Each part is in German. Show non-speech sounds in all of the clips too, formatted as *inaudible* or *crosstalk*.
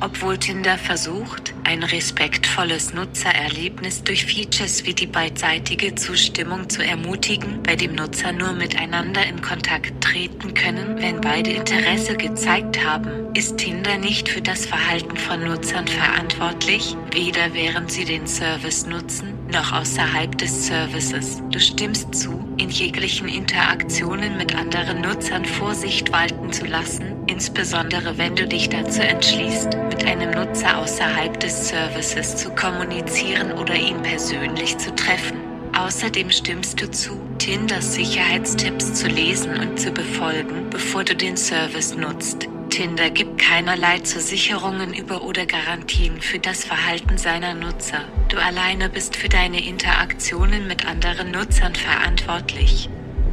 Obwohl Tinder versucht, ein respektvolles Nutzererlebnis durch Features wie die beidseitige Zustimmung zu ermutigen, bei dem Nutzer nur miteinander in Kontakt treten können, wenn beide Interesse gezeigt haben, ist Tinder nicht für das Verhalten von Nutzern verantwortlich, weder während sie den Service nutzen, noch außerhalb des Services. Du stimmst zu, in jeglichen Interaktionen mit anderen Nutzern Vorsicht walten zu lassen, insbesondere wenn du dich dazu entschließt, mit einem Nutzer außerhalb des Services zu kommunizieren oder ihn persönlich zu treffen. Außerdem stimmst du zu, Tinders Sicherheitstipps zu lesen und zu befolgen, bevor du den Service nutzt. Tinder gibt keinerlei Zusicherungen über oder Garantien für das Verhalten seiner Nutzer. Du alleine bist für deine Interaktionen mit anderen Nutzern verantwortlich.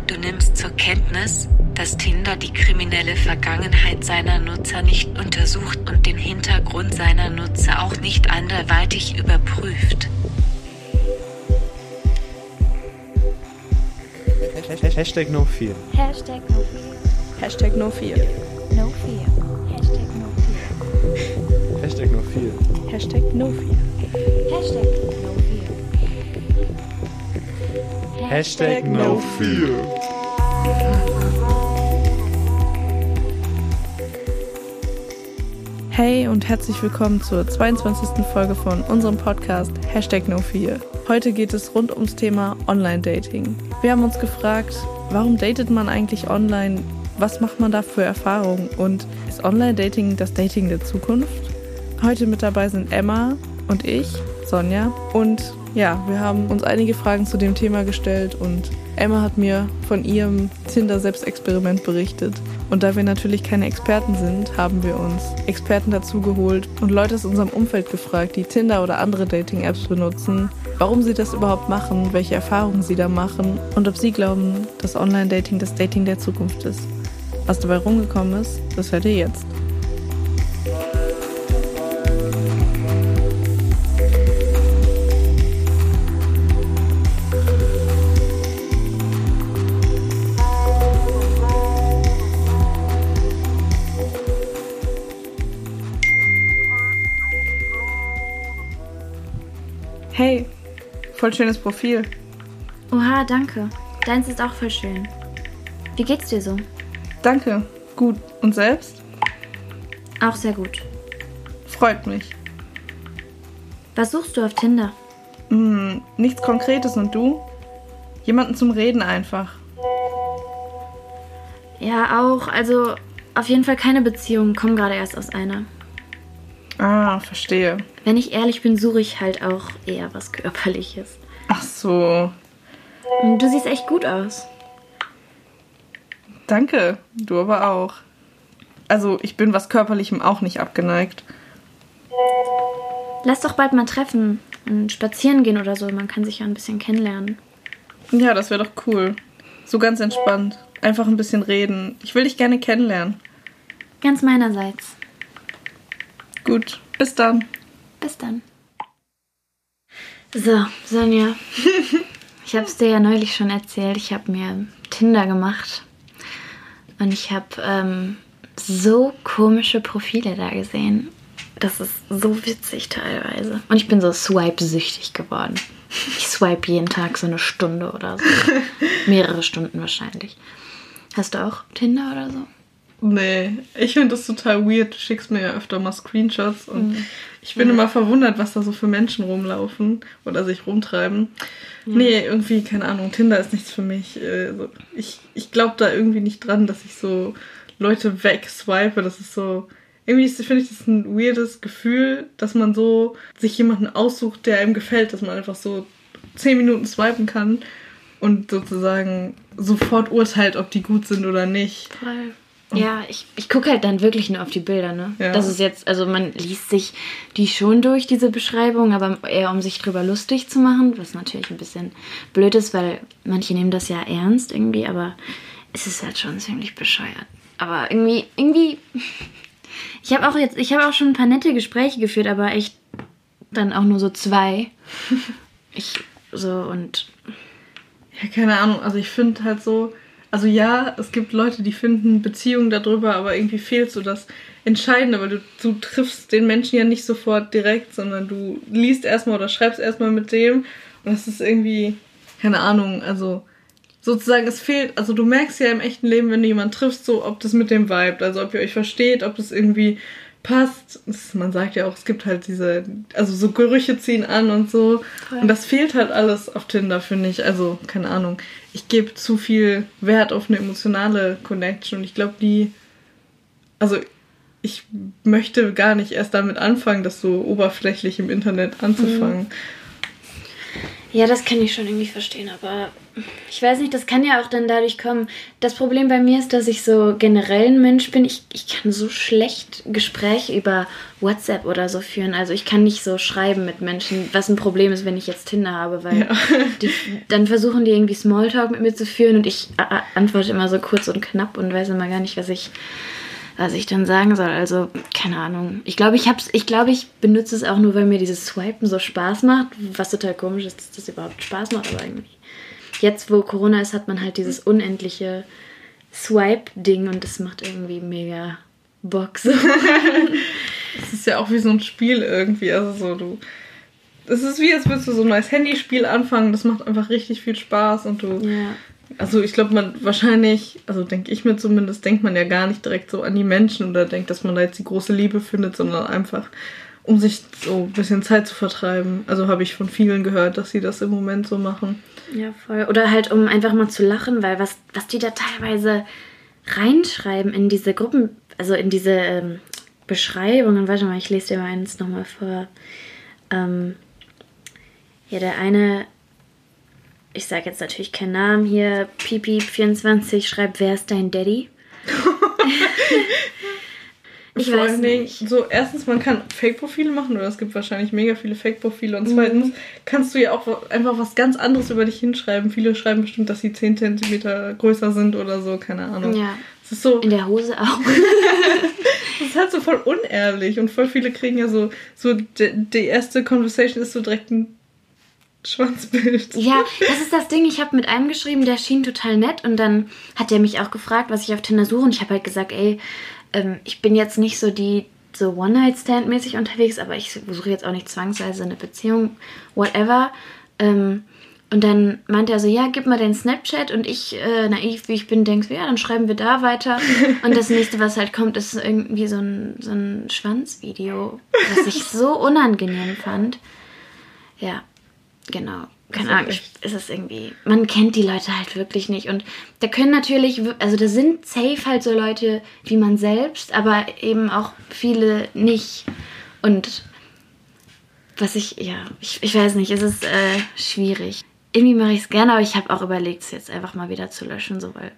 Du nimmst zur Kenntnis, dass Tinder die kriminelle Vergangenheit seiner Nutzer nicht untersucht und den Hintergrund seiner Nutzer auch nicht anderweitig überprüft. Hashtag no fear. Hashtag no fear. Hashtag no fear. No fear. Hashtag no fear. Hashtag no fear. Hashtag no fear. Hashtag no fear. Hashtag no fear. Hey und herzlich willkommen zur 22. Folge von unserem Podcast Hashtag No Fear. Heute geht es rund ums Thema Online-Dating. Wir haben uns gefragt, warum datet man eigentlich online? Was macht man da für Erfahrungen? Und ist Online-Dating das Dating der Zukunft? Heute mit dabei sind Emma und ich, Sonja. Und ja, wir haben uns einige Fragen zu dem Thema gestellt und Emma hat mir von ihrem Tinder-Selbstexperiment berichtet. Und da wir natürlich keine Experten sind, haben wir uns Experten dazu geholt und Leute aus unserem Umfeld gefragt, die Tinder oder andere Dating-Apps benutzen, warum sie das überhaupt machen, welche Erfahrungen sie da machen und ob sie glauben, dass Online-Dating das Dating der Zukunft ist. Was dabei rumgekommen ist, das hört ihr jetzt. Hey, voll schönes Profil. Oha, danke. Deins ist auch voll schön. Wie geht's dir so? Danke. Gut. Und selbst? Auch sehr gut. Freut mich. Was suchst du auf Tinder? Hm, nichts Konkretes und du? Jemanden zum Reden einfach. Ja, auch. Also auf jeden Fall keine Beziehung. Komm gerade erst aus einer. Ah, verstehe. Wenn ich ehrlich bin, suche ich halt auch eher was Körperliches. Ach so. Du siehst echt gut aus. Danke. Du aber auch. Also, ich bin was Körperlichem auch nicht abgeneigt. Lass doch bald mal treffen und spazieren gehen oder so. Man kann sich ja ein bisschen kennenlernen. Ja, das wäre doch cool. So ganz entspannt. Einfach ein bisschen reden. Ich will dich gerne kennenlernen. Ganz meinerseits. Gut. Bis dann. Bis dann. So, Sonja. ich habe es dir ja neulich schon erzählt. Ich habe mir Tinder gemacht. Und ich habe ähm, so komische Profile da gesehen. Das ist so witzig teilweise. Und ich bin so swipe-süchtig geworden. Ich swipe jeden Tag so eine Stunde oder so. *laughs* Mehrere Stunden wahrscheinlich. Hast du auch Tinder oder so? Nee, ich finde das total weird. Du schickst mir ja öfter mal Screenshots und ich bin immer verwundert, was da so für Menschen rumlaufen oder sich rumtreiben. Nee, irgendwie, keine Ahnung, Tinder ist nichts für mich. Äh, so- Ich, ich glaube da irgendwie nicht dran, dass ich so Leute wegswipe. Das ist so. Irgendwie finde ich das ein weirdes Gefühl, dass man so sich jemanden aussucht, der einem gefällt, dass man einfach so zehn Minuten swipen kann und sozusagen sofort urteilt, ob die gut sind oder nicht. Voll. Ja, ich, ich gucke halt dann wirklich nur auf die Bilder, ne? Ja. Das ist jetzt, also man liest sich die schon durch, diese Beschreibung, aber eher um sich drüber lustig zu machen, was natürlich ein bisschen blöd ist, weil manche nehmen das ja ernst irgendwie, aber es ist halt schon ziemlich bescheuert. Aber irgendwie, irgendwie, ich habe auch jetzt, ich habe auch schon ein paar nette Gespräche geführt, aber echt dann auch nur so zwei. *laughs* Ich, so und Ja, keine Ahnung. Also ich finde halt so, also ja, es gibt Leute, die finden Beziehungen darüber, aber irgendwie fehlt so das Entscheidende, weil du, du triffst den Menschen ja nicht sofort direkt, sondern du liest erstmal oder schreibst erstmal mit dem. Und das ist irgendwie, keine Ahnung, also sozusagen es fehlt, also du merkst ja im echten Leben, wenn du jemanden triffst, so ob das mit dem Vibe, also ob ihr euch versteht, ob das irgendwie passt. Das, man sagt ja auch, es gibt halt diese, also so Gerüche ziehen an und so. Voll. Und das fehlt halt alles auf Tinder, finde ich. Also, keine Ahnung. Ich gebe zu viel Wert auf eine emotionale Connection und ich glaube, die, also ich möchte gar nicht erst damit anfangen, das so oberflächlich im Internet anzufangen. Mhm. Ja, das kann ich schon irgendwie verstehen, aber ich weiß nicht, das kann ja auch dann dadurch kommen. Das Problem bei mir ist, dass ich so generell ein Mensch bin. Ich, ich kann so schlecht Gespräche über WhatsApp oder so führen. Also ich kann nicht so schreiben mit Menschen, was ein Problem ist, wenn ich jetzt Tinder habe, weil ja. *laughs* die, dann versuchen die irgendwie Smalltalk mit mir zu führen und ich antworte immer so kurz und knapp und weiß immer gar nicht, was ich was ich dann sagen soll. Also, keine Ahnung. Ich glaube, ich hab's, ich glaube, ich benutze es auch nur, weil mir dieses Swipen so Spaß macht, was total komisch ist, dass das überhaupt Spaß macht, aber irgendwie. Jetzt, wo Corona ist, hat man halt dieses unendliche Swipe-Ding und das macht irgendwie mega Bock. *laughs* Das ist ja auch wie so ein Spiel irgendwie. Also so, du. Es ist wie, als würdest du so ein neues Handyspiel anfangen. Das macht einfach richtig viel Spaß und du ja. Also ich glaube, man wahrscheinlich, also denke ich mir zumindest, denkt man ja gar nicht direkt so an die Menschen oder denkt, dass man da jetzt die große Liebe findet, sondern einfach, um sich so ein bisschen Zeit zu vertreiben. Also habe ich von vielen gehört, dass sie das im Moment so machen. Ja, voll. Oder halt, um einfach mal zu lachen, weil was, was die da teilweise reinschreiben in diese Gruppen, also in diese ähm, Beschreibungen, warte mal, ich lese dir mal eins nochmal vor. Ähm, ja, der eine ich sage jetzt natürlich keinen Namen hier, Pipi24 schreibt, wer ist dein Daddy? *laughs* ich Vor weiß nicht. So, erstens, man kann Fake-Profile machen oder es gibt wahrscheinlich mega viele Fake-Profile. Und zweitens mhm. kannst du ja auch einfach was ganz anderes über dich hinschreiben. Viele schreiben bestimmt, dass sie 10 cm größer sind oder so, keine Ahnung. Ja. Das ist so, In der Hose auch. *laughs* das ist halt so voll unehrlich und voll viele kriegen ja so, so die erste Conversation ist so direkt ein Schwanzbild. Ja, das ist das Ding. Ich habe mit einem geschrieben, der schien total nett und dann hat er mich auch gefragt, was ich auf Tinder suche und ich habe halt gesagt, ey, ähm, ich bin jetzt nicht so die so One-Night-Stand-mäßig unterwegs, aber ich suche jetzt auch nicht zwangsweise eine Beziehung, whatever. Ähm, und dann meinte er so, ja, gib mal den Snapchat und ich, äh, naiv wie ich bin, denkst, ja, dann schreiben wir da weiter. Und das nächste, was halt kommt, ist irgendwie so ein, so ein Schwanzvideo, was ich so unangenehm fand. Ja, Genau. Keine Ahnung, ist es irgendwie. Man kennt die Leute halt wirklich nicht. Und da können natürlich, also da sind safe halt so Leute wie man selbst, aber eben auch viele nicht. Und was ich, ja, ich, ich weiß nicht, es ist äh, schwierig. Irgendwie mache ich es gerne, aber ich habe auch überlegt, es jetzt einfach mal wieder zu löschen, so weil.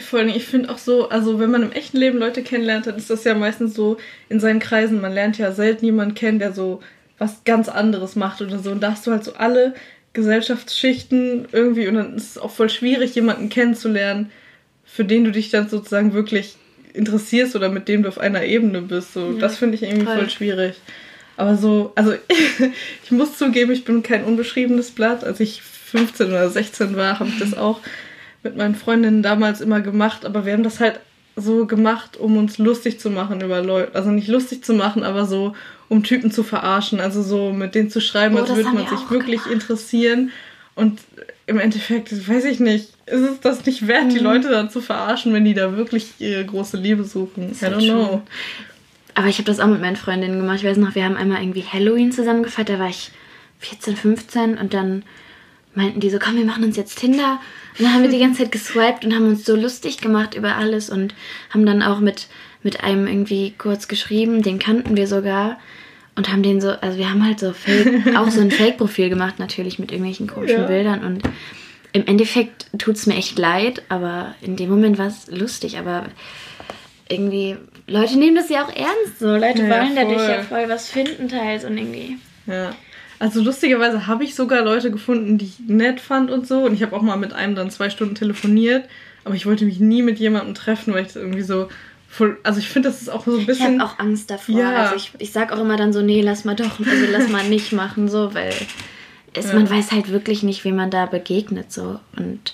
Vor allem, ich finde auch so, also wenn man im echten Leben Leute kennenlernt, dann ist das ja meistens so in seinen Kreisen. Man lernt ja selten jemanden kennen, der so was ganz anderes macht oder so. Und da hast du halt so alle Gesellschaftsschichten irgendwie und dann ist es auch voll schwierig, jemanden kennenzulernen, für den du dich dann sozusagen wirklich interessierst oder mit dem du auf einer Ebene bist. So, ja, das finde ich irgendwie voll. voll schwierig. Aber so, also *laughs* ich muss zugeben, ich bin kein unbeschriebenes Blatt. Als ich 15 oder 16 war, habe ich das auch mit meinen Freundinnen damals immer gemacht. Aber wir haben das halt so gemacht, um uns lustig zu machen über Leute. Also nicht lustig zu machen, aber so, um Typen zu verarschen. Also so mit denen zu schreiben, oh, als würde man sich wirklich gemacht. interessieren. Und im Endeffekt, weiß ich nicht, ist es das nicht wert, mhm. die Leute dann zu verarschen, wenn die da wirklich ihre große Liebe suchen? I don't know. Aber ich habe das auch mit meinen Freundinnen gemacht. Ich weiß noch, wir haben einmal irgendwie Halloween zusammen gefeiert. Da war ich 14, 15 und dann meinten die so, komm, wir machen uns jetzt Tinder. Und dann haben wir die ganze Zeit geswiped und haben uns so lustig gemacht über alles und haben dann auch mit, mit einem irgendwie kurz geschrieben, den kannten wir sogar und haben den so, also wir haben halt so Fake, *laughs* auch so ein Fake-Profil gemacht, natürlich mit irgendwelchen komischen ja. Bildern und im Endeffekt tut es mir echt leid, aber in dem Moment war es lustig, aber irgendwie, Leute nehmen das ja auch ernst so. Leute ja, wollen dadurch ja voll was finden teils und irgendwie. Ja. Also lustigerweise habe ich sogar Leute gefunden, die ich nett fand und so. Und ich habe auch mal mit einem dann zwei Stunden telefoniert. Aber ich wollte mich nie mit jemandem treffen, weil ich das irgendwie so voll. Also ich finde, das ist auch so ein bisschen. Ich habe auch Angst davor. Ja. Also ich, ich sag auch immer dann so, nee, lass mal doch, also lass mal nicht machen, so, weil es, ja. man weiß halt wirklich nicht, wie man da begegnet, so. Und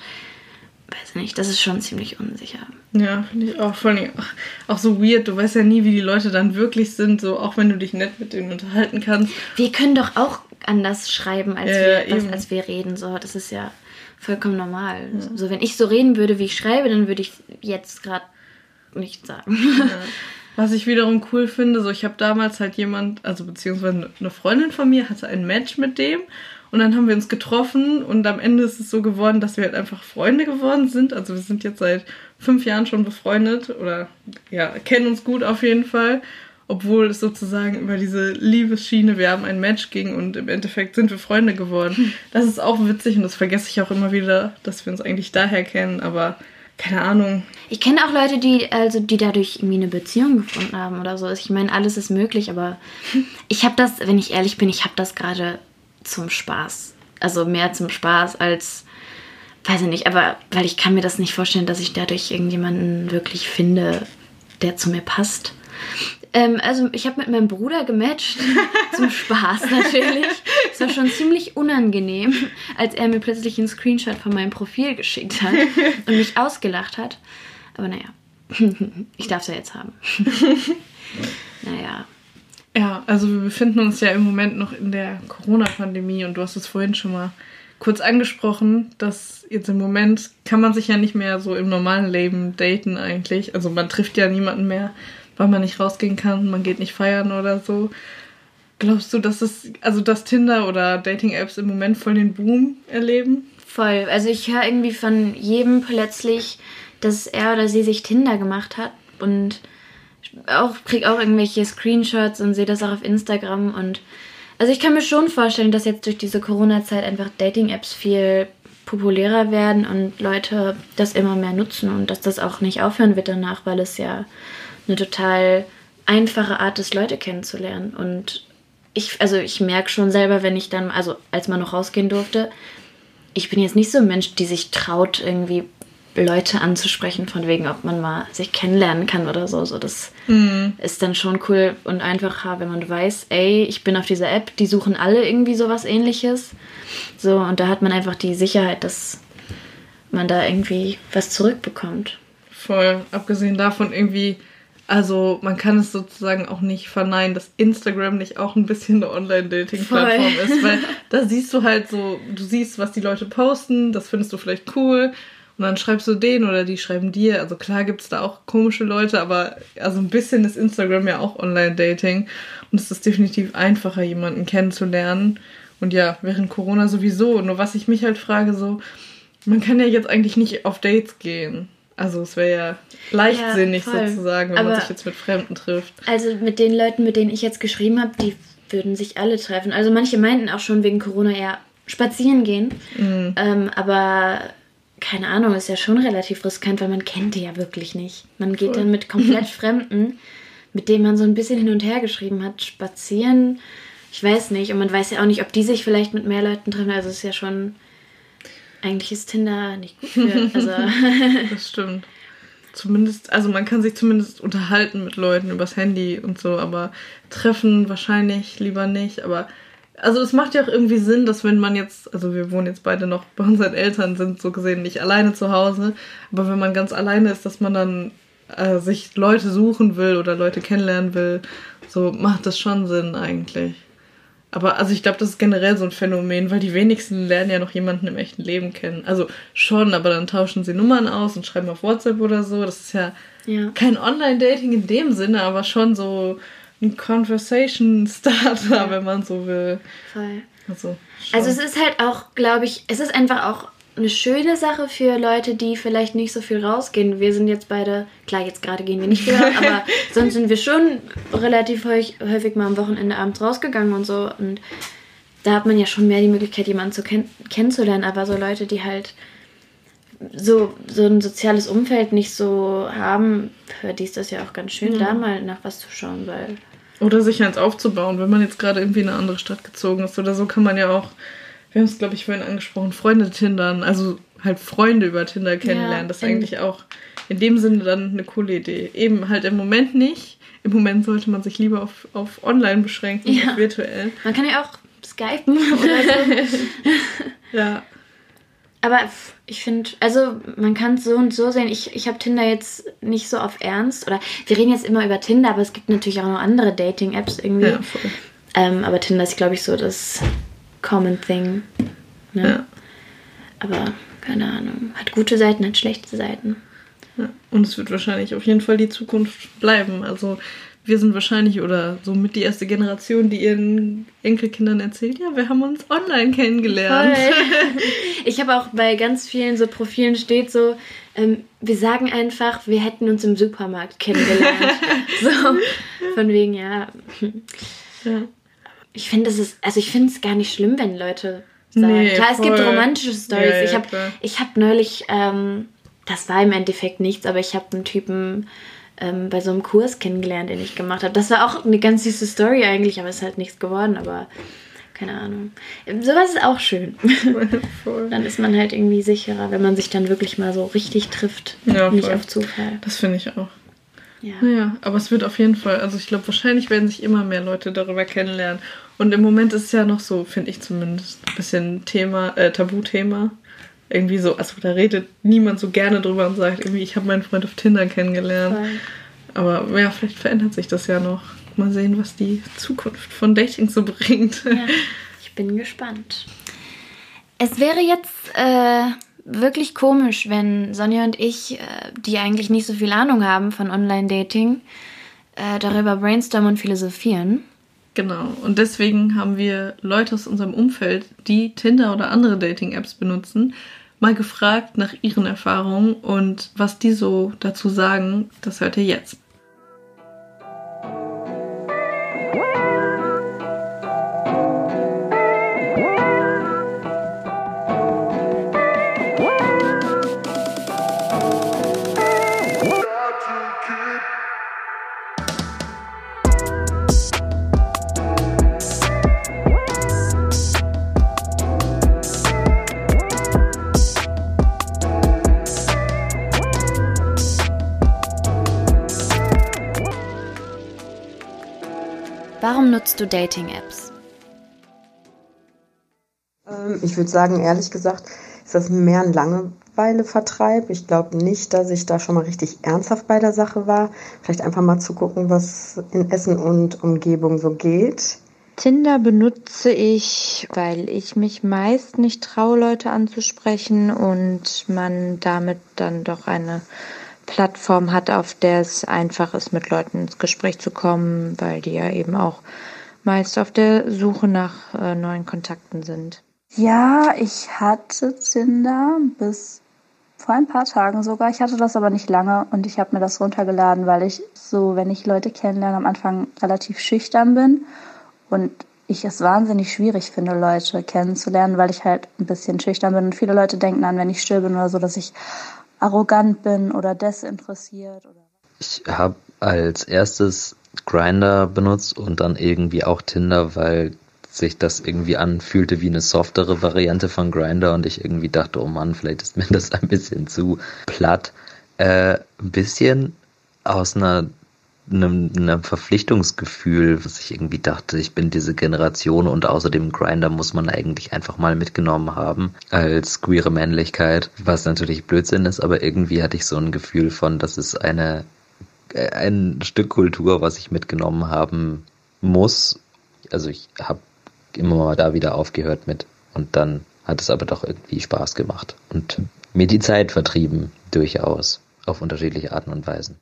weiß nicht, das ist schon ziemlich unsicher. Ja, finde ich auch. Vor allem auch, auch so weird. Du weißt ja nie, wie die Leute dann wirklich sind, so auch wenn du dich nett mit denen unterhalten kannst. Wir können doch auch anders schreiben, als, Ja, wir, ja, was, als wir reden. So, das ist ja vollkommen normal. So, wenn ich so reden würde, wie ich schreibe, dann würde ich jetzt gerade nicht sagen. *laughs* Was ich wiederum cool finde, so ich habe damals halt jemand, also beziehungsweise eine Freundin von mir hatte ein Match mit dem und dann haben wir uns getroffen und am Ende ist es so geworden, dass wir halt einfach Freunde geworden sind. Also wir sind jetzt seit fünf Jahren schon befreundet oder ja, kennen uns gut auf jeden Fall. Obwohl es sozusagen über diese Liebesschiene, wir haben ein Match ging und im Endeffekt sind wir Freunde geworden. Das ist auch witzig und das vergesse ich auch immer wieder, dass wir uns eigentlich daher kennen, aber keine Ahnung. Ich kenne auch Leute, die also die dadurch irgendwie eine Beziehung gefunden haben oder so. Ich meine, alles ist möglich, aber ich habe das, wenn ich ehrlich bin, ich habe das gerade zum Spaß. Also mehr zum Spaß als weiß ich nicht, aber weil ich kann mir das nicht vorstellen, dass ich dadurch irgendjemanden wirklich finde, der zu mir passt. Ähm, also ich habe mit meinem Bruder gematcht, *laughs* zum Spaß natürlich. Es war schon ziemlich unangenehm, als er mir plötzlich einen Screenshot von meinem Profil geschickt hat und mich ausgelacht hat. Aber naja, ich darf es ja jetzt haben. *laughs* naja, Ja, also wir befinden uns ja im Moment noch in der Corona-Pandemie und du hast es vorhin schon mal kurz angesprochen, dass jetzt im Moment kann man sich ja nicht mehr so im normalen Leben daten eigentlich. Also man trifft ja niemanden mehr, weil man nicht rausgehen kann, man geht nicht feiern oder so. Glaubst du, dass es, also dass Tinder oder Dating-Apps im Moment voll den Boom erleben? voll. Also ich höre irgendwie von jedem plötzlich, dass er oder sie sich Tinder gemacht hat und auch krieg auch irgendwelche Screenshots und sehe das auch auf Instagram und also ich kann mir schon vorstellen, dass jetzt durch diese Corona-Zeit einfach Dating-Apps viel populärer werden und Leute das immer mehr nutzen und dass das auch nicht aufhören wird danach, weil es ja eine total einfache Art ist, Leute kennenzulernen. Und ich, also ich merke schon selber, wenn ich dann, also als man noch rausgehen durfte, ich bin jetzt nicht so ein Mensch, die sich traut, irgendwie Leute anzusprechen, von wegen, ob man mal sich kennenlernen kann oder so. So, das ist dann schon cool und einfacher, wenn man weiß, ey, ich bin auf dieser App, die suchen alle irgendwie sowas ähnliches. So, und da hat man einfach die Sicherheit, dass man da irgendwie was zurückbekommt. Voll. Abgesehen davon irgendwie, also man kann es sozusagen auch nicht verneinen, dass Instagram nicht auch ein bisschen eine Online-Dating-Plattform ist, weil *laughs* da siehst du halt so, du siehst, was die Leute posten, das findest du vielleicht cool und dann schreibst du den oder die schreiben dir. Also klar gibt es da auch komische Leute, aber also ein bisschen ist Instagram ja auch Online-Dating und es ist definitiv einfacher, jemanden kennenzulernen. Und ja, während Corona sowieso. Nur was ich mich halt frage, so, man kann ja jetzt eigentlich nicht auf Dates gehen. Also es wäre ja leichtsinnig Ja, voll. sozusagen, wenn Aber- man sich jetzt mit Fremden trifft. Also mit den Leuten, mit denen ich jetzt geschrieben habe, die würden sich alle treffen. Also manche meinten auch schon wegen Corona eher spazieren gehen. Ähm, aber keine Ahnung, ist ja schon relativ riskant, weil man kennt die ja wirklich nicht. Man geht dann mit komplett *laughs* Fremden, mit denen man so ein bisschen hin und her geschrieben hat, spazieren. Ich weiß nicht. Und man weiß ja auch nicht, ob die sich vielleicht mit mehr Leuten treffen. Also es ist ja schon. Eigentlich ist Tinder nicht gut für. *laughs* Also. Das stimmt. Zumindest, also man kann sich zumindest unterhalten mit Leuten übers Handy und so, aber treffen wahrscheinlich lieber nicht. Aber also es macht ja auch irgendwie Sinn, dass wenn man jetzt, also wir wohnen jetzt beide noch bei unseren Eltern, sind so gesehen nicht alleine zu Hause, aber wenn man ganz alleine ist, dass man dann äh, sich Leute suchen will oder Leute kennenlernen will, so macht das schon Sinn eigentlich. Aber also ich glaube, das ist generell so ein Phänomen, weil die wenigsten lernen ja noch jemanden im echten Leben kennen. Also schon, aber dann tauschen sie Nummern aus und schreiben auf WhatsApp oder so. Das ist ja, Ja. kein Online-Dating in dem Sinne, aber schon so ein Conversation-Starter, wenn man so will. Voll. Also, schon. Also es ist halt auch, glaube ich, es ist einfach auch eine schöne Sache für Leute, die vielleicht nicht so viel rausgehen. Wir sind jetzt beide, klar, jetzt gerade gehen wir nicht viel raus, aber *laughs* sonst sind wir schon relativ häufig, mal am Wochenende abends rausgegangen und so. Und da hat man ja schon mehr die Möglichkeit, jemanden zu kenn kennenzulernen. Aber so Leute, die halt so, so ein soziales Umfeld nicht so haben, für die ist das ja auch ganz schön, da mal nach was zu schauen, weil Oder sich eins aufzubauen, wenn man jetzt gerade irgendwie in eine andere Stadt gezogen ist oder so, kann man ja auch, wir haben es glaube ich vorhin angesprochen, Freunde tindern, also halt Freunde über Tinder kennenlernen. das ist eigentlich auch in dem Sinne dann eine coole Idee. Eben halt im Moment nicht. Im Moment sollte man sich lieber auf, auf online beschränken, Ja. virtuell. man kann ja auch skypen *laughs* oder so. Ja. *laughs* Aber ich finde, also man kann es so und so sehen. Ich, ich habe Tinder jetzt nicht so auf Ernst. Oder wir reden jetzt immer über Tinder, aber es gibt natürlich auch noch andere Dating-Apps irgendwie. Ja, ähm, aber Tinder ist, glaube ich, so das Common Thing. Ne? Ja. Aber keine Ahnung. Hat gute Seiten, hat schlechte Seiten. Ja. Und es wird wahrscheinlich auf jeden Fall die Zukunft bleiben. Also wir sind wahrscheinlich oder somit die erste Generation, die ihren Enkelkindern erzählt, ja, wir haben uns online kennengelernt. Voll. *laughs* Ich habe auch bei ganz vielen so Profilen steht so, ähm, wir sagen einfach, wir hätten uns im Supermarkt kennengelernt. *laughs* so, von wegen, ja. ja. Ich finde es also ich finde es gar nicht schlimm, wenn Leute sagen. Nee, Klar, voll. es gibt romantische Stories. Ja, ja, ich habe hab neulich, ähm, das war im Endeffekt nichts, aber ich habe einen Typen ähm, bei so einem Kurs kennengelernt, den ich gemacht habe. Das war auch eine ganz süße Story eigentlich, aber es ist halt nichts geworden, aber keine Ahnung. Sowas ist auch schön. *laughs* dann ist man halt irgendwie sicherer, wenn man sich dann wirklich mal so richtig trifft. Ja, nicht auf Zufall. Das finde ich auch. Ja. Naja, aber es wird auf jeden Fall, also ich glaube, wahrscheinlich werden sich immer mehr Leute darüber kennenlernen. Und im Moment ist es ja noch so, finde ich zumindest, ein bisschen Thema, äh, Tabuthema. Irgendwie so, also da redet niemand so gerne drüber und sagt irgendwie, ich habe meinen Freund auf Tinder kennengelernt. Voll. Aber ja, vielleicht verändert sich das ja noch. Mal sehen, was die Zukunft von Dating so bringt. Ja, *laughs* ich bin gespannt. Es wäre jetzt äh, wirklich komisch, wenn Sonja und ich, äh, die eigentlich nicht so viel Ahnung haben von Online-Dating, äh, darüber brainstormen und philosophieren. Genau. Und deswegen haben wir Leute aus unserem Umfeld, die Tinder oder andere Dating-Apps benutzen, mal gefragt nach ihren Erfahrungen und was die so dazu sagen, das hört ihr jetzt. Warum nutzt du Dating-Apps? Ähm, ich würde sagen, ehrlich gesagt, ist das mehr ein Langeweilevertreib. Ich glaube nicht, dass ich da schon mal richtig ernsthaft bei der Sache war. Vielleicht einfach mal zu gucken, was in Essen und Umgebung so geht. Tinder benutze ich, weil ich mich meist nicht traue, Leute anzusprechen und man damit dann doch eine Plattform hat, auf der es einfach ist, mit Leuten ins Gespräch zu kommen, weil die ja eben auch meist auf der Suche nach äh, neuen Kontakten sind. Ja, ich hatte Tinder bis vor ein paar Tagen sogar. Ich hatte das aber nicht lange und ich habe mir das runtergeladen, weil ich so, wenn ich Leute kennenlerne, am Anfang relativ schüchtern bin und ich es wahnsinnig schwierig finde, Leute kennenzulernen, weil ich halt ein bisschen schüchtern bin und viele Leute denken an, wenn ich still bin oder so, dass ich arrogant bin oder desinteressiert. Oder ich habe als erstes Grinder benutzt und dann irgendwie auch Tinder, weil sich das irgendwie anfühlte wie eine softere Variante von Grinder und ich irgendwie dachte, oh Mann, vielleicht ist mir *laughs* das ein bisschen zu platt. Äh, ein bisschen aus einer einem, einem Verpflichtungsgefühl, was ich irgendwie dachte, ich bin diese Generation und außerdem Grinder muss man eigentlich einfach mal mitgenommen haben als queere Männlichkeit, was natürlich Blödsinn ist, aber irgendwie hatte ich so ein Gefühl von, das ist eine äh, ein Stück Kultur, was ich mitgenommen haben muss. Also ich habe immer mal da wieder aufgehört mit und dann hat es aber doch irgendwie Spaß gemacht und mir die Zeit vertrieben, durchaus, auf unterschiedliche Arten und Weisen.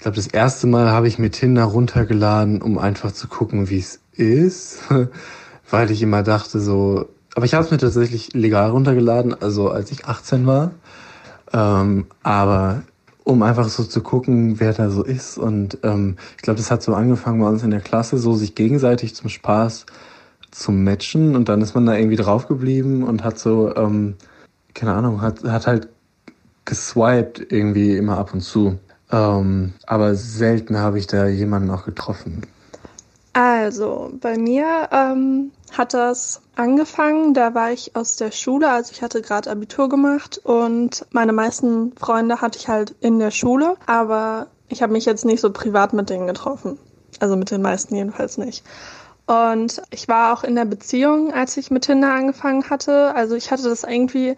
Ich glaube, das erste Mal habe ich mir Tinder runtergeladen, um einfach zu gucken, wie es ist, *laughs* weil ich immer dachte so, aber ich habe es mir tatsächlich legal runtergeladen, also als ich 18 war, ähm, aber um einfach so zu gucken, wer da so ist. Und ähm, ich glaube, das hat so angefangen bei uns in der Klasse, so sich gegenseitig zum Spaß zu matchen. Und dann ist man da irgendwie drauf geblieben und hat so, ähm, keine Ahnung, hat, hat halt geswiped irgendwie immer ab und zu. Ähm, aber selten habe ich da jemanden auch getroffen. Also, bei mir ähm, hat das angefangen, da war ich aus der Schule, also ich hatte gerade Abitur gemacht und meine meisten Freunde hatte ich halt in der Schule, aber ich habe mich jetzt nicht so privat mit denen getroffen. Also mit den meisten jedenfalls nicht. Und ich war auch in der Beziehung, als ich mit Tinder angefangen hatte. Also ich hatte das irgendwie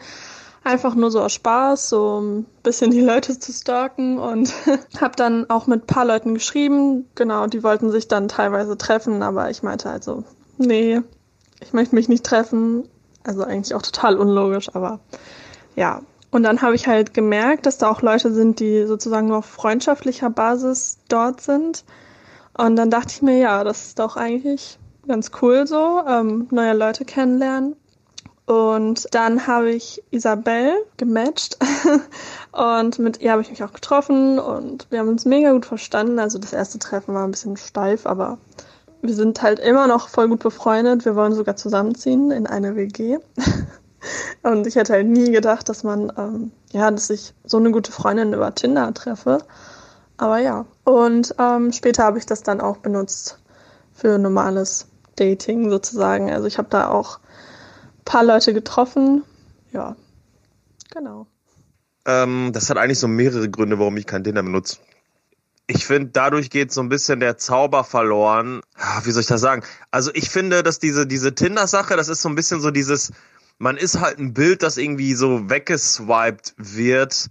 einfach nur so aus Spaß, so ein bisschen die Leute zu stalken und *laughs* habe dann auch mit ein paar Leuten geschrieben. Genau, die wollten sich dann teilweise treffen, aber ich meinte also, nee, ich möchte mich nicht treffen. Also eigentlich auch total unlogisch, aber ja. Und dann habe ich halt gemerkt, dass da auch Leute sind, die sozusagen nur auf freundschaftlicher Basis dort sind. Und dann dachte ich mir, ja, das ist doch eigentlich ganz cool so, ähm, neue Leute kennenlernen. Und dann habe ich Isabel gematcht *laughs* und mit ihr habe ich mich auch getroffen und wir haben uns mega gut verstanden. Also das erste Treffen war ein bisschen steif, aber wir sind halt immer noch voll gut befreundet. Wir wollen sogar zusammenziehen in eine WG. *laughs* und ich hätte halt nie gedacht, dass man, ähm, ja, dass ich so eine gute Freundin über Tinder treffe. Aber ja. Und ähm, später habe ich das dann auch benutzt für normales Dating sozusagen. Also ich habe da auch paar Leute getroffen. Ja, genau. Ähm, das hat eigentlich so mehrere Gründe, warum ich kein Tinder benutze. Ich finde, dadurch geht so ein bisschen der Zauber verloren. Wie soll ich das sagen? Also ich finde, dass diese, diese Tinder-Sache, das ist so ein bisschen so dieses, man ist halt ein Bild, das irgendwie so weggeswiped wird.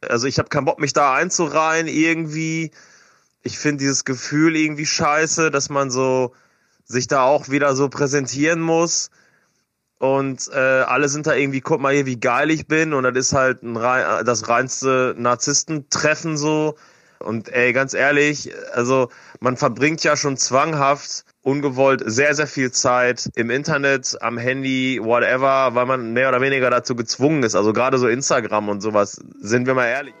Also ich habe keinen Bock, mich da einzureihen irgendwie. Ich finde dieses Gefühl irgendwie scheiße, dass man so sich da auch wieder so präsentieren muss. Und äh, alle sind da irgendwie, guck mal hier, wie geil ich bin. Und das ist halt ein, das reinste Narzisstentreffen so. Und ey, ganz ehrlich, also man verbringt ja schon zwanghaft, ungewollt sehr, sehr viel Zeit im Internet, am Handy, whatever, weil man mehr oder weniger dazu gezwungen ist. Also gerade so Instagram und sowas, sind wir mal ehrlich.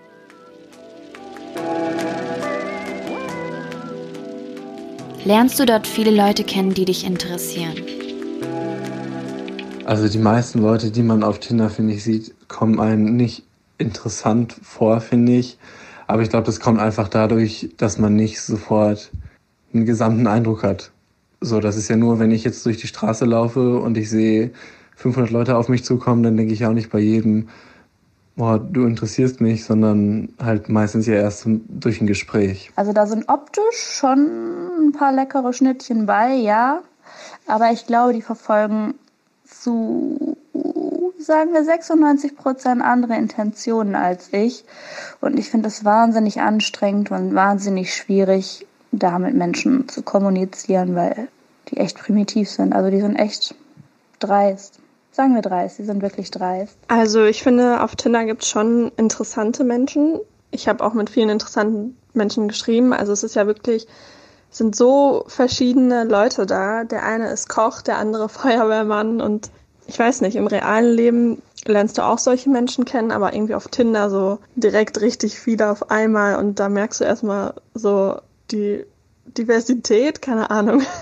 Lernst du dort viele Leute kennen, die dich interessieren? Also die meisten Leute, die man auf Tinder, finde ich, sieht, kommen einem nicht interessant vor, finde ich. Aber ich glaube, das kommt einfach dadurch, dass man nicht sofort einen gesamten Eindruck hat. So, das ist ja nur, wenn ich jetzt durch die Straße laufe und ich sehe 500 Leute auf mich zukommen, dann denke ich auch nicht bei jedem, boah, du interessierst mich, sondern halt meistens ja erst durch ein Gespräch. Also da sind optisch schon ein paar leckere Schnittchen bei, ja. Aber ich glaube, die verfolgen zu, sagen wir, 96 Prozent andere Intentionen als ich. Und ich finde es wahnsinnig anstrengend und wahnsinnig schwierig, da mit Menschen zu kommunizieren, weil die echt primitiv sind. Also die sind echt dreist. Sagen wir dreist, die sind wirklich dreist. Also ich finde, auf Tinder gibt es schon interessante Menschen. Ich habe auch mit vielen interessanten Menschen geschrieben. Also es ist ja wirklich, sind so verschiedene Leute da. Der eine ist Koch, der andere *laughs* Feuerwehrmann und ich weiß nicht, im realen Leben lernst du auch solche Menschen kennen, aber irgendwie auf Tinder so direkt richtig viele auf einmal und da merkst du erstmal so die Diversität, keine Ahnung. *laughs*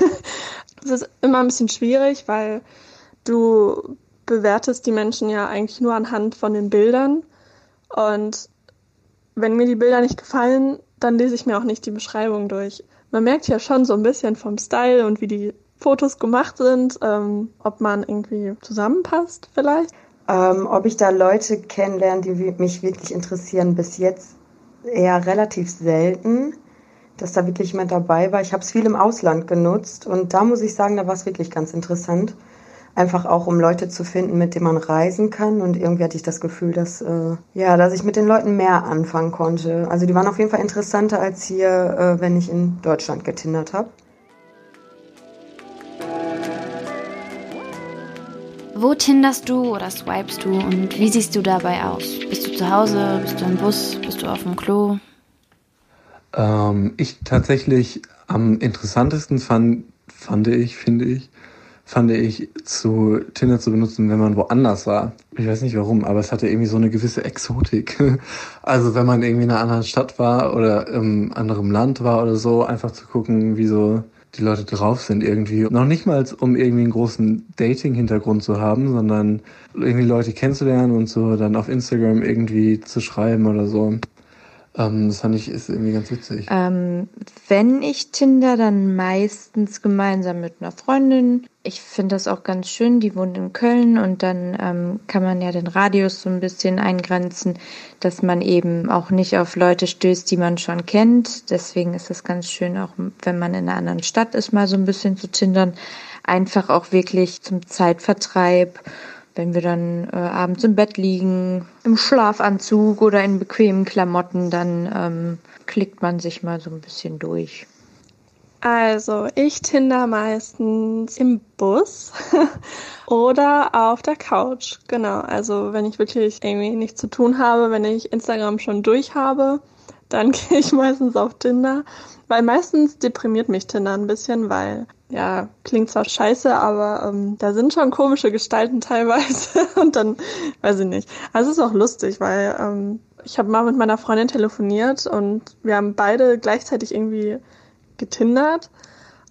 Es ist immer ein bisschen schwierig, weil du bewertest die Menschen ja eigentlich nur anhand von den Bildern. Und wenn mir die Bilder nicht gefallen, dann lese ich mir auch nicht die Beschreibung durch. Man merkt ja schon so ein bisschen vom Style und wie die Fotos gemacht sind, ähm, ob man irgendwie zusammenpasst vielleicht. Ähm, ob ich da Leute kennenlerne, die mich wirklich interessieren, bis jetzt eher relativ selten, dass da wirklich jemand dabei war. Ich habe es viel im Ausland genutzt und da muss ich sagen, da war es wirklich ganz interessant einfach auch um Leute zu finden, mit denen man reisen kann. Und irgendwie hatte ich das Gefühl, dass, äh, ja, dass ich mit den Leuten mehr anfangen konnte. Also die waren auf jeden Fall interessanter als hier, äh, wenn ich in Deutschland getindert habe. Wo tinderst du oder swipest du und wie siehst du dabei aus? Bist du zu Hause? Bist du im Bus? Bist du auf dem Klo? Ähm, ich tatsächlich am interessantesten fand, fand ich, finde ich, fand ich, zu Tinder zu benutzen, wenn man woanders war. Ich weiß nicht warum, aber es hatte irgendwie so eine gewisse Exotik. *laughs* Also wenn man irgendwie in einer anderen Stadt war oder im anderen Land war oder so, einfach zu gucken, wie so die Leute drauf sind irgendwie. Noch nicht mal, um irgendwie einen großen Dating-Hintergrund zu haben, sondern irgendwie Leute kennenzulernen und so dann auf Instagram irgendwie zu schreiben oder so. Ähm, das fand ich ist irgendwie ganz witzig. Ähm, wenn ich Tinder, dann meistens gemeinsam mit einer Freundin. Ich finde das auch ganz schön. Die wohnt in Köln und dann ähm, kann man ja den Radius so ein bisschen eingrenzen, dass man eben auch nicht auf Leute stößt, die man schon kennt. Deswegen ist es ganz schön, auch wenn man in einer anderen Stadt ist, mal so ein bisschen zu tindern. Einfach auch wirklich zum Zeitvertreib wenn wir dann äh, abends im Bett liegen, im Schlafanzug oder in bequemen Klamotten, dann ähm, klickt man sich mal so ein bisschen durch. Also, ich Tinder meistens im Bus *laughs* oder auf der Couch. Genau. Also, wenn ich wirklich irgendwie nichts zu tun habe, wenn ich Instagram schon durch habe, dann *laughs* gehe ich meistens auf Tinder. Weil meistens deprimiert mich Tinder ein bisschen, weil, ja, klingt zwar scheiße, aber ähm, da sind schon komische Gestalten teilweise. *laughs* Und dann, weiß ich nicht. Also, es ist auch lustig, weil ähm, ich habe mal mit meiner Freundin telefoniert und wir haben beide gleichzeitig irgendwie getindert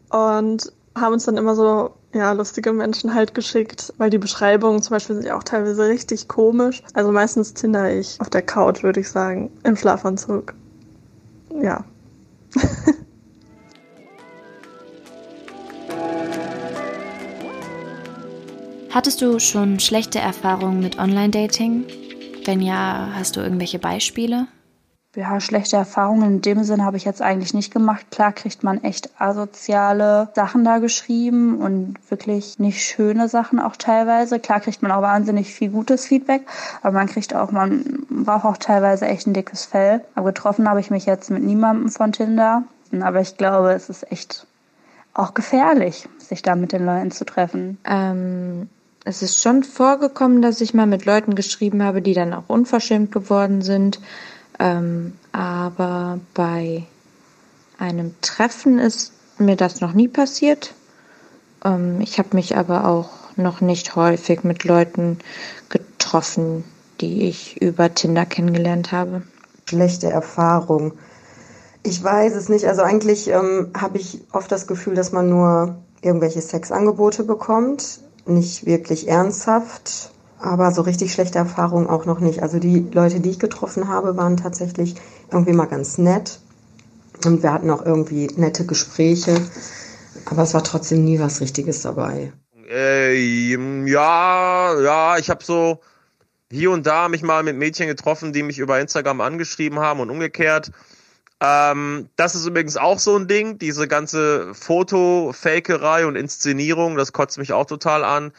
und haben uns dann immer so ja, lustige Menschen halt geschickt, weil die Beschreibungen zum Beispiel sind ja auch teilweise richtig komisch. Also meistens tinder ich auf der Couch, würde ich sagen, im Schlafanzug. Ja. *laughs* Hattest du schon schlechte Erfahrungen mit Online-Dating? Wenn ja, hast du irgendwelche Beispiele? Ja, schlechte Erfahrungen in dem Sinn habe ich jetzt eigentlich nicht gemacht. Klar kriegt man echt asoziale Sachen da geschrieben und wirklich nicht schöne Sachen auch teilweise. Klar kriegt man auch wahnsinnig viel gutes Feedback, aber man kriegt auch, man braucht auch teilweise echt ein dickes Fell. Aber getroffen habe ich mich jetzt mit niemandem von Tinder. Aber ich glaube, es ist echt auch gefährlich, sich da mit den Leuten zu treffen. Ähm, es ist schon vorgekommen, dass ich mal mit Leuten geschrieben habe, die dann auch unverschämt geworden sind. Ähm, aber bei einem Treffen ist mir das noch nie passiert. Ähm, ich habe mich aber auch noch nicht häufig mit Leuten getroffen, die ich über Tinder kennengelernt habe. Schlechte Erfahrung. Ich weiß es nicht. Also eigentlich ähm, habe ich oft das Gefühl, dass man nur irgendwelche Sexangebote bekommt, nicht wirklich ernsthaft aber so richtig schlechte Erfahrungen auch noch nicht. Also die Leute, die ich getroffen habe, waren tatsächlich irgendwie mal ganz nett. Und wir hatten auch irgendwie nette Gespräche. Aber es war trotzdem nie was Richtiges dabei. Äh, ja, ja, ich habe so hier und da mich mal mit Mädchen getroffen, die mich über Instagram angeschrieben haben und umgekehrt. Ähm, das ist übrigens auch so ein Ding, diese ganze Foto-Fakerei und Inszenierung, das kotzt mich auch total an.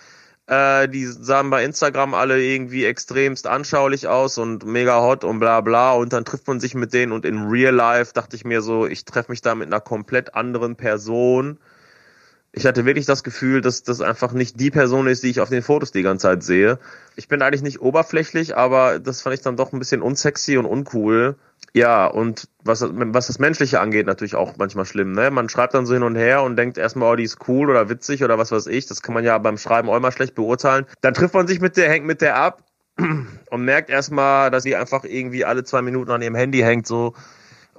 Äh, die sahen bei Instagram alle irgendwie extremst anschaulich aus und mega hot und bla bla. Und dann trifft man sich mit denen und in Real Life dachte ich mir so, ich treffe mich da mit einer komplett anderen Person. Ich hatte wirklich das Gefühl, dass das einfach nicht die Person ist, die ich auf den Fotos die ganze Zeit sehe. Ich bin eigentlich nicht oberflächlich, aber das fand ich dann doch ein bisschen unsexy und uncool. Ja, und was, was das Menschliche angeht, natürlich auch manchmal schlimm. Ne? Man schreibt dann so hin und her und denkt erstmal, oh, die ist cool oder witzig oder was weiß ich. Das kann man ja beim Schreiben auch immer schlecht beurteilen. Dann trifft man sich mit der, hängt mit der ab *clears throat* und merkt erstmal, dass sie einfach irgendwie alle zwei Minuten an ihrem Handy hängt so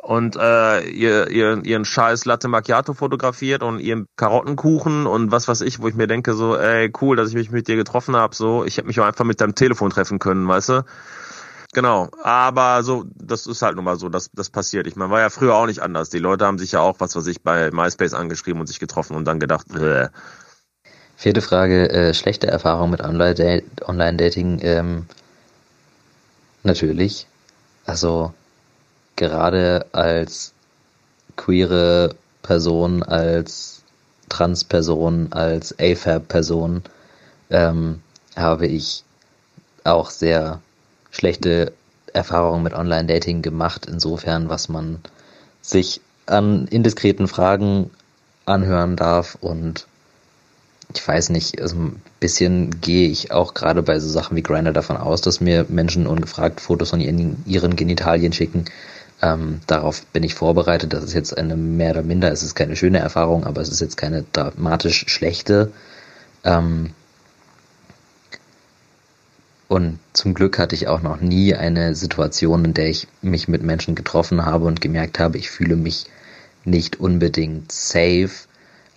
und äh, ihr, ihr, ihren scheiß Latte Macchiato fotografiert und ihren Karottenkuchen und was weiß ich, wo ich mir denke so, ey, cool, dass ich mich mit dir getroffen habe, so, ich hätte mich auch einfach mit deinem Telefon treffen können, weißt du? Genau, aber so, das ist halt nun mal so, das, das passiert. Ich meine, war ja früher auch nicht anders. Die Leute haben sich ja auch, was weiß ich, bei MySpace angeschrieben und sich getroffen und dann gedacht, Bäh. Vierte Frage, äh, schlechte Erfahrung mit Online-Dating. Ähm, natürlich. Also gerade als queere Person, als Trans-Person, als AFAB-Person ähm, habe ich auch sehr schlechte Erfahrungen mit Online-Dating gemacht, insofern, was man sich an indiskreten Fragen anhören darf und ich weiß nicht, also ein bisschen gehe ich auch gerade bei so Sachen wie Grinder davon aus, dass mir Menschen ungefragt Fotos von ihren, ihren Genitalien schicken. Ähm, darauf bin ich vorbereitet. Das ist jetzt eine mehr oder minder, es ist keine schöne Erfahrung, aber es ist jetzt keine dramatisch schlechte. Ähm, und zum Glück hatte ich auch noch nie eine Situation, in der ich mich mit Menschen getroffen habe und gemerkt habe, ich fühle mich nicht unbedingt safe.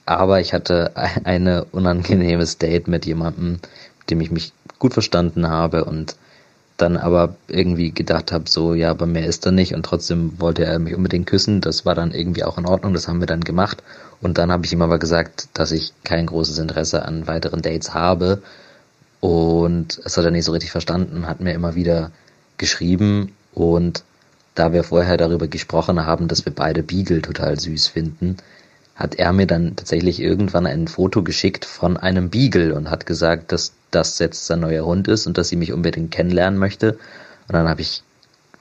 Aber ich hatte *laughs* eine unangenehmes Date mit jemandem, mit dem ich mich gut verstanden habe und dann aber irgendwie gedacht habe, so, ja, aber mehr ist er nicht und trotzdem wollte er mich unbedingt küssen. Das war dann irgendwie auch in Ordnung, das haben wir dann gemacht. Und dann habe ich ihm aber gesagt, dass ich kein großes Interesse an weiteren Dates habe und es hat er nicht so richtig verstanden, hat mir immer wieder geschrieben und da wir vorher darüber gesprochen haben, dass wir beide Beagle total süß finden, hat er mir dann tatsächlich irgendwann ein Foto geschickt von einem Beagle und hat gesagt, dass das jetzt sein neuer Hund ist und dass sie mich unbedingt kennenlernen möchte. Und dann habe ich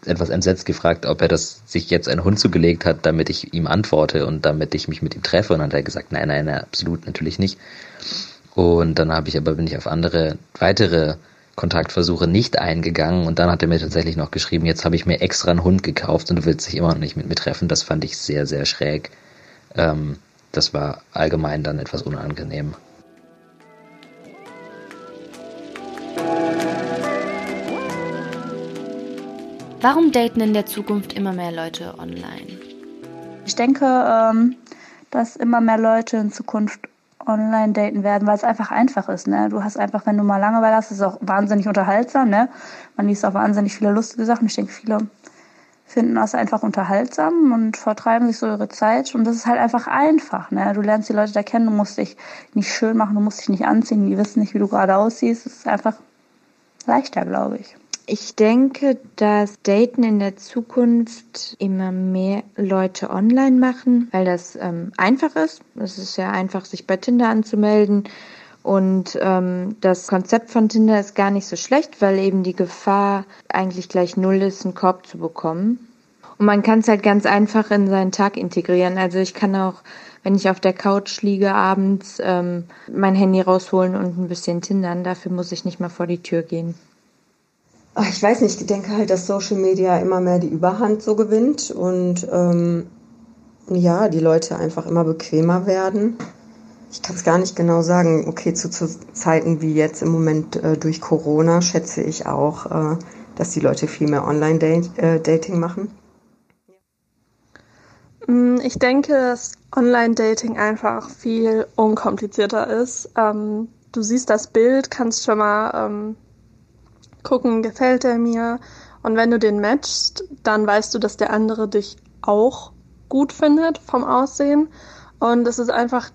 etwas entsetzt gefragt, ob er das sich jetzt einen Hund zugelegt hat, damit ich ihm antworte und damit ich mich mit ihm treffe. Und dann hat er gesagt, nein, nein, nein absolut natürlich nicht. Und dann habe ich aber bin ich auf andere weitere Kontaktversuche nicht eingegangen und dann hat er mir tatsächlich noch geschrieben, jetzt habe ich mir extra einen Hund gekauft und du willst dich immer noch nicht mit mir treffen. Das fand ich sehr, sehr schräg. Ähm, das war allgemein dann etwas unangenehm. Warum daten in der Zukunft immer mehr Leute online? Ich denke, ähm, dass immer mehr Leute in Zukunft online daten werden, weil es einfach einfach ist. Ne? Du hast einfach, wenn du mal Langeweile hast, ist es auch wahnsinnig unterhaltsam. Ne? Man liest auch wahnsinnig viele lustige Sachen. Ich denke, viele finden das einfach unterhaltsam und vertreiben sich so ihre Zeit. Und das ist halt einfach einfach. Ne? Du lernst die Leute da kennen, du musst dich nicht schön machen, du musst dich nicht anziehen, die wissen nicht, wie du gerade aussiehst. Es ist einfach leichter, glaube ich. Ich denke, dass Daten in der Zukunft immer mehr Leute online machen, weil das ähm, einfach ist. Es ist ja einfach, sich bei Tinder anzumelden. Und ähm, das Konzept von Tinder ist gar nicht so schlecht, weil eben die Gefahr eigentlich gleich null ist, einen Korb zu bekommen. Und man kann es halt ganz einfach in seinen Tag integrieren. Also ich kann auch, wenn ich auf der Couch liege abends, ähm, mein Handy rausholen und ein bisschen tindern. Dafür muss ich nicht mal vor die Tür gehen. Ach, ich weiß nicht, ich denke halt, dass Social Media immer mehr die Überhand so gewinnt und ähm, ja, die Leute einfach immer bequemer werden. Ich kann es gar nicht genau sagen. Okay, zu, zu Zeiten wie jetzt im Moment äh, durch Corona schätze ich auch, äh, dass die Leute viel mehr Online-Dating äh, machen. Mm, ich denke, dass Online-Dating einfach viel unkomplizierter ist. Ähm, du siehst das Bild, kannst schon mal ähm, gucken, gefällt er mir. Und wenn du den matchst, dann weißt du, dass der andere dich auch gut findet vom Aussehen. Und es ist einfach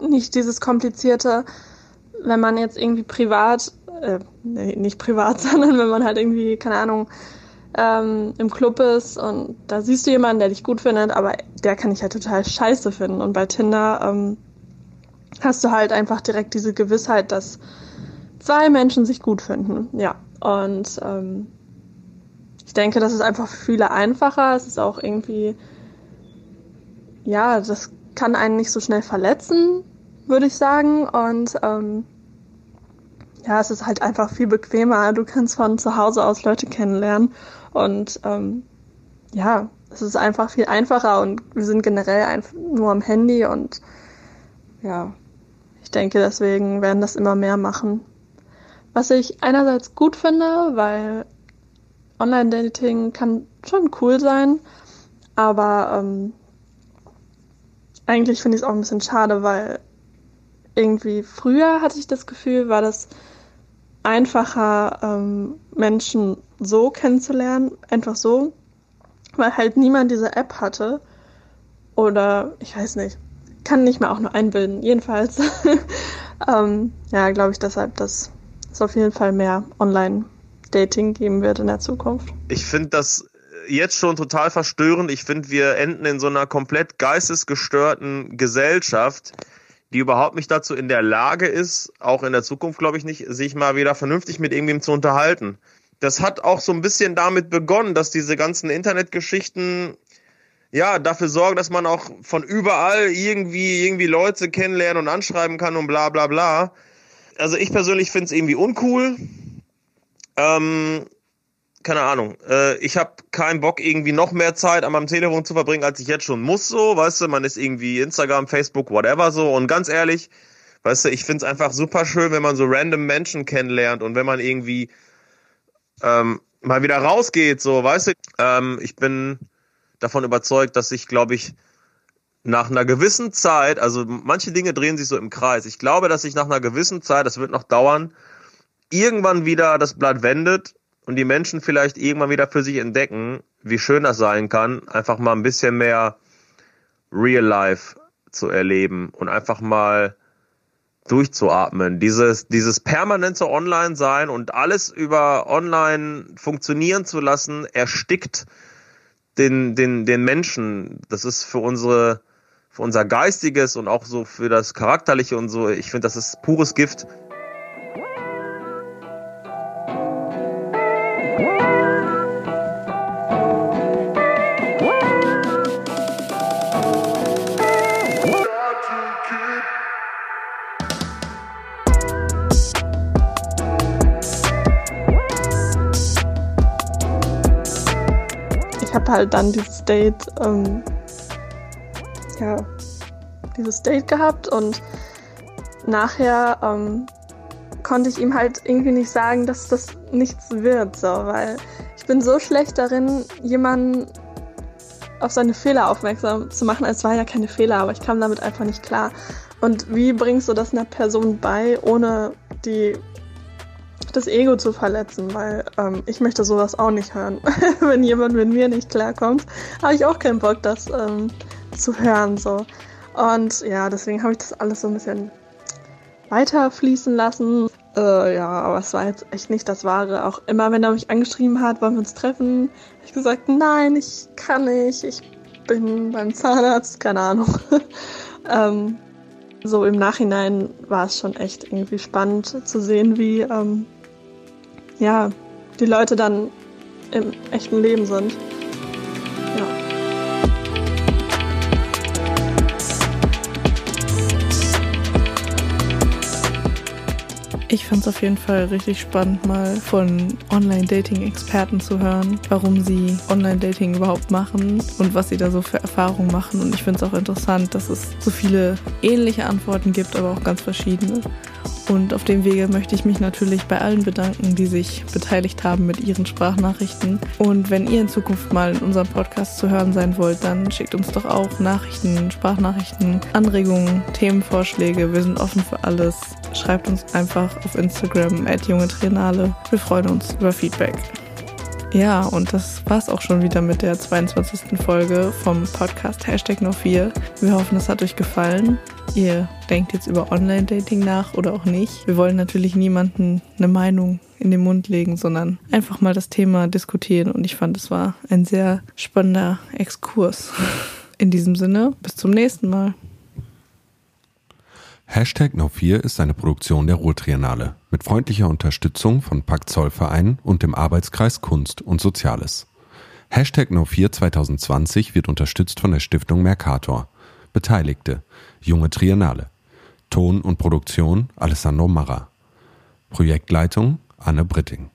nicht dieses komplizierte, wenn man jetzt irgendwie privat, äh, nee, nicht privat, *laughs* sondern wenn man halt irgendwie, keine Ahnung, ähm, im Club ist und da siehst du jemanden, der dich gut findet, aber der kann ich halt total scheiße finden. Und bei Tinder ähm, hast du halt einfach direkt diese Gewissheit, dass zwei Menschen sich gut finden. Ja. Und ähm, ich denke, das ist einfach für viele einfacher. Es ist auch irgendwie, ja, das kann einen nicht so schnell verletzen, würde ich sagen. Und ähm, ja, es ist halt einfach viel bequemer. Du kannst von zu Hause aus Leute kennenlernen. Und ähm, ja, es ist einfach viel einfacher und wir sind generell einfach nur am Handy und ja, ich denke, deswegen werden das immer mehr machen. Was ich einerseits gut finde, weil Online-Dating kann schon cool sein, aber ähm, eigentlich finde ich es auch ein bisschen schade, weil irgendwie früher hatte ich das Gefühl, war das einfacher, ähm, Menschen so kennenzulernen, einfach so, weil halt niemand diese App hatte. Oder ich weiß nicht, kann nicht mehr auch nur einbilden. Jedenfalls, *laughs* ähm, ja, glaube ich deshalb, dass es auf jeden Fall mehr Online-Dating geben wird in der Zukunft. Ich finde das jetzt schon total verstörend. Ich finde, wir enden in so einer komplett geistesgestörten Gesellschaft, die überhaupt nicht dazu in der Lage ist, auch in der Zukunft, glaube ich nicht, sich mal wieder vernünftig mit irgendwem zu unterhalten. Das hat auch so ein bisschen damit begonnen, dass diese ganzen Internetgeschichten ja, dafür sorgen, dass man auch von überall irgendwie, irgendwie Leute kennenlernen und anschreiben kann und bla bla bla also ich persönlich finde es irgendwie uncool. Ähm, keine Ahnung. Äh, ich habe keinen Bock, irgendwie noch mehr Zeit an meinem Telefon zu verbringen, als ich jetzt schon muss. So, weißt du, man ist irgendwie Instagram, Facebook, whatever so. Und ganz ehrlich, weißt du, ich finde es einfach super schön, wenn man so random Menschen kennenlernt und wenn man irgendwie ähm, mal wieder rausgeht. So, weißt du, ähm, ich bin davon überzeugt, dass ich, glaube ich, nach einer gewissen Zeit, also manche Dinge drehen sich so im Kreis. Ich glaube, dass sich nach einer gewissen Zeit, das wird noch dauern, irgendwann wieder das Blatt wendet und die Menschen vielleicht irgendwann wieder für sich entdecken, wie schön das sein kann, einfach mal ein bisschen mehr Real Life zu erleben und einfach mal durchzuatmen. Dieses, dieses permanente Online-Sein und alles über Online funktionieren zu lassen, erstickt den, den, den Menschen. Das ist für unsere für unser Geistiges und auch so für das Charakterliche und so. Ich finde, das ist pures Gift. ich habe halt dann dieses Date, ähm, ja, dieses Date gehabt und nachher ähm, konnte ich ihm halt irgendwie nicht sagen, dass das nichts wird, so, weil ich bin so schlecht darin, jemanden auf seine Fehler aufmerksam zu machen. Es war ja keine Fehler, aber ich kam damit einfach nicht klar. Und wie bringst du das einer Person bei, ohne die das Ego zu verletzen, weil ähm, ich möchte sowas auch nicht hören. *laughs* Wenn jemand mit mir nicht klarkommt, habe ich auch keinen Bock, das ähm, zu hören. So. Und ja, deswegen habe ich das alles so ein bisschen weiterfließen lassen. Äh, ja, aber es war jetzt echt nicht das Wahre. Auch immer, wenn er mich angeschrieben hat, wollen wir uns treffen, habe ich gesagt, nein, ich kann nicht, ich bin beim Zahnarzt, keine Ahnung. *laughs* ähm, so im Nachhinein war es schon echt irgendwie spannend zu sehen, wie ähm, ja, die Leute dann im echten Leben sind. Fand es auf jeden Fall richtig spannend, mal von Online-Dating-Experten zu hören, warum sie Online-Dating überhaupt machen und was sie da so für Erfahrungen machen. Und ich finde es auch interessant, dass es so viele ähnliche Antworten gibt, aber auch ganz verschiedene. Und auf dem Wege möchte ich mich natürlich bei allen bedanken, die sich beteiligt haben mit ihren Sprachnachrichten. Und wenn ihr in Zukunft mal in unserem Podcast zu hören sein wollt, dann schickt uns doch auch Nachrichten, Sprachnachrichten, Anregungen, Themenvorschläge. Wir sind offen für alles. Schreibt uns einfach auf Instagram at junge. Wir freuen uns über Feedback. Ja, und das war's auch schon wieder mit der 22. Folge vom Podcast Hashtag No 4. Wir hoffen, es hat euch gefallen. Ihr denkt jetzt über Online-Dating nach oder auch nicht. Wir wollen natürlich niemanden eine Meinung in den Mund legen, sondern einfach mal das Thema diskutieren. Und ich fand, es war ein sehr spannender Exkurs. In diesem Sinne, bis zum nächsten Mal. Hashtag No4 ist eine Produktion der Ruhrtriennale mit freundlicher Unterstützung von Pakt Zollverein und dem Arbeitskreis Kunst und Soziales. Hashtag No4 2020 wird unterstützt von der Stiftung Mercator. Beteiligte Junge Triennale. Ton und Produktion Alessandro Marra. Projektleitung Anne Britting.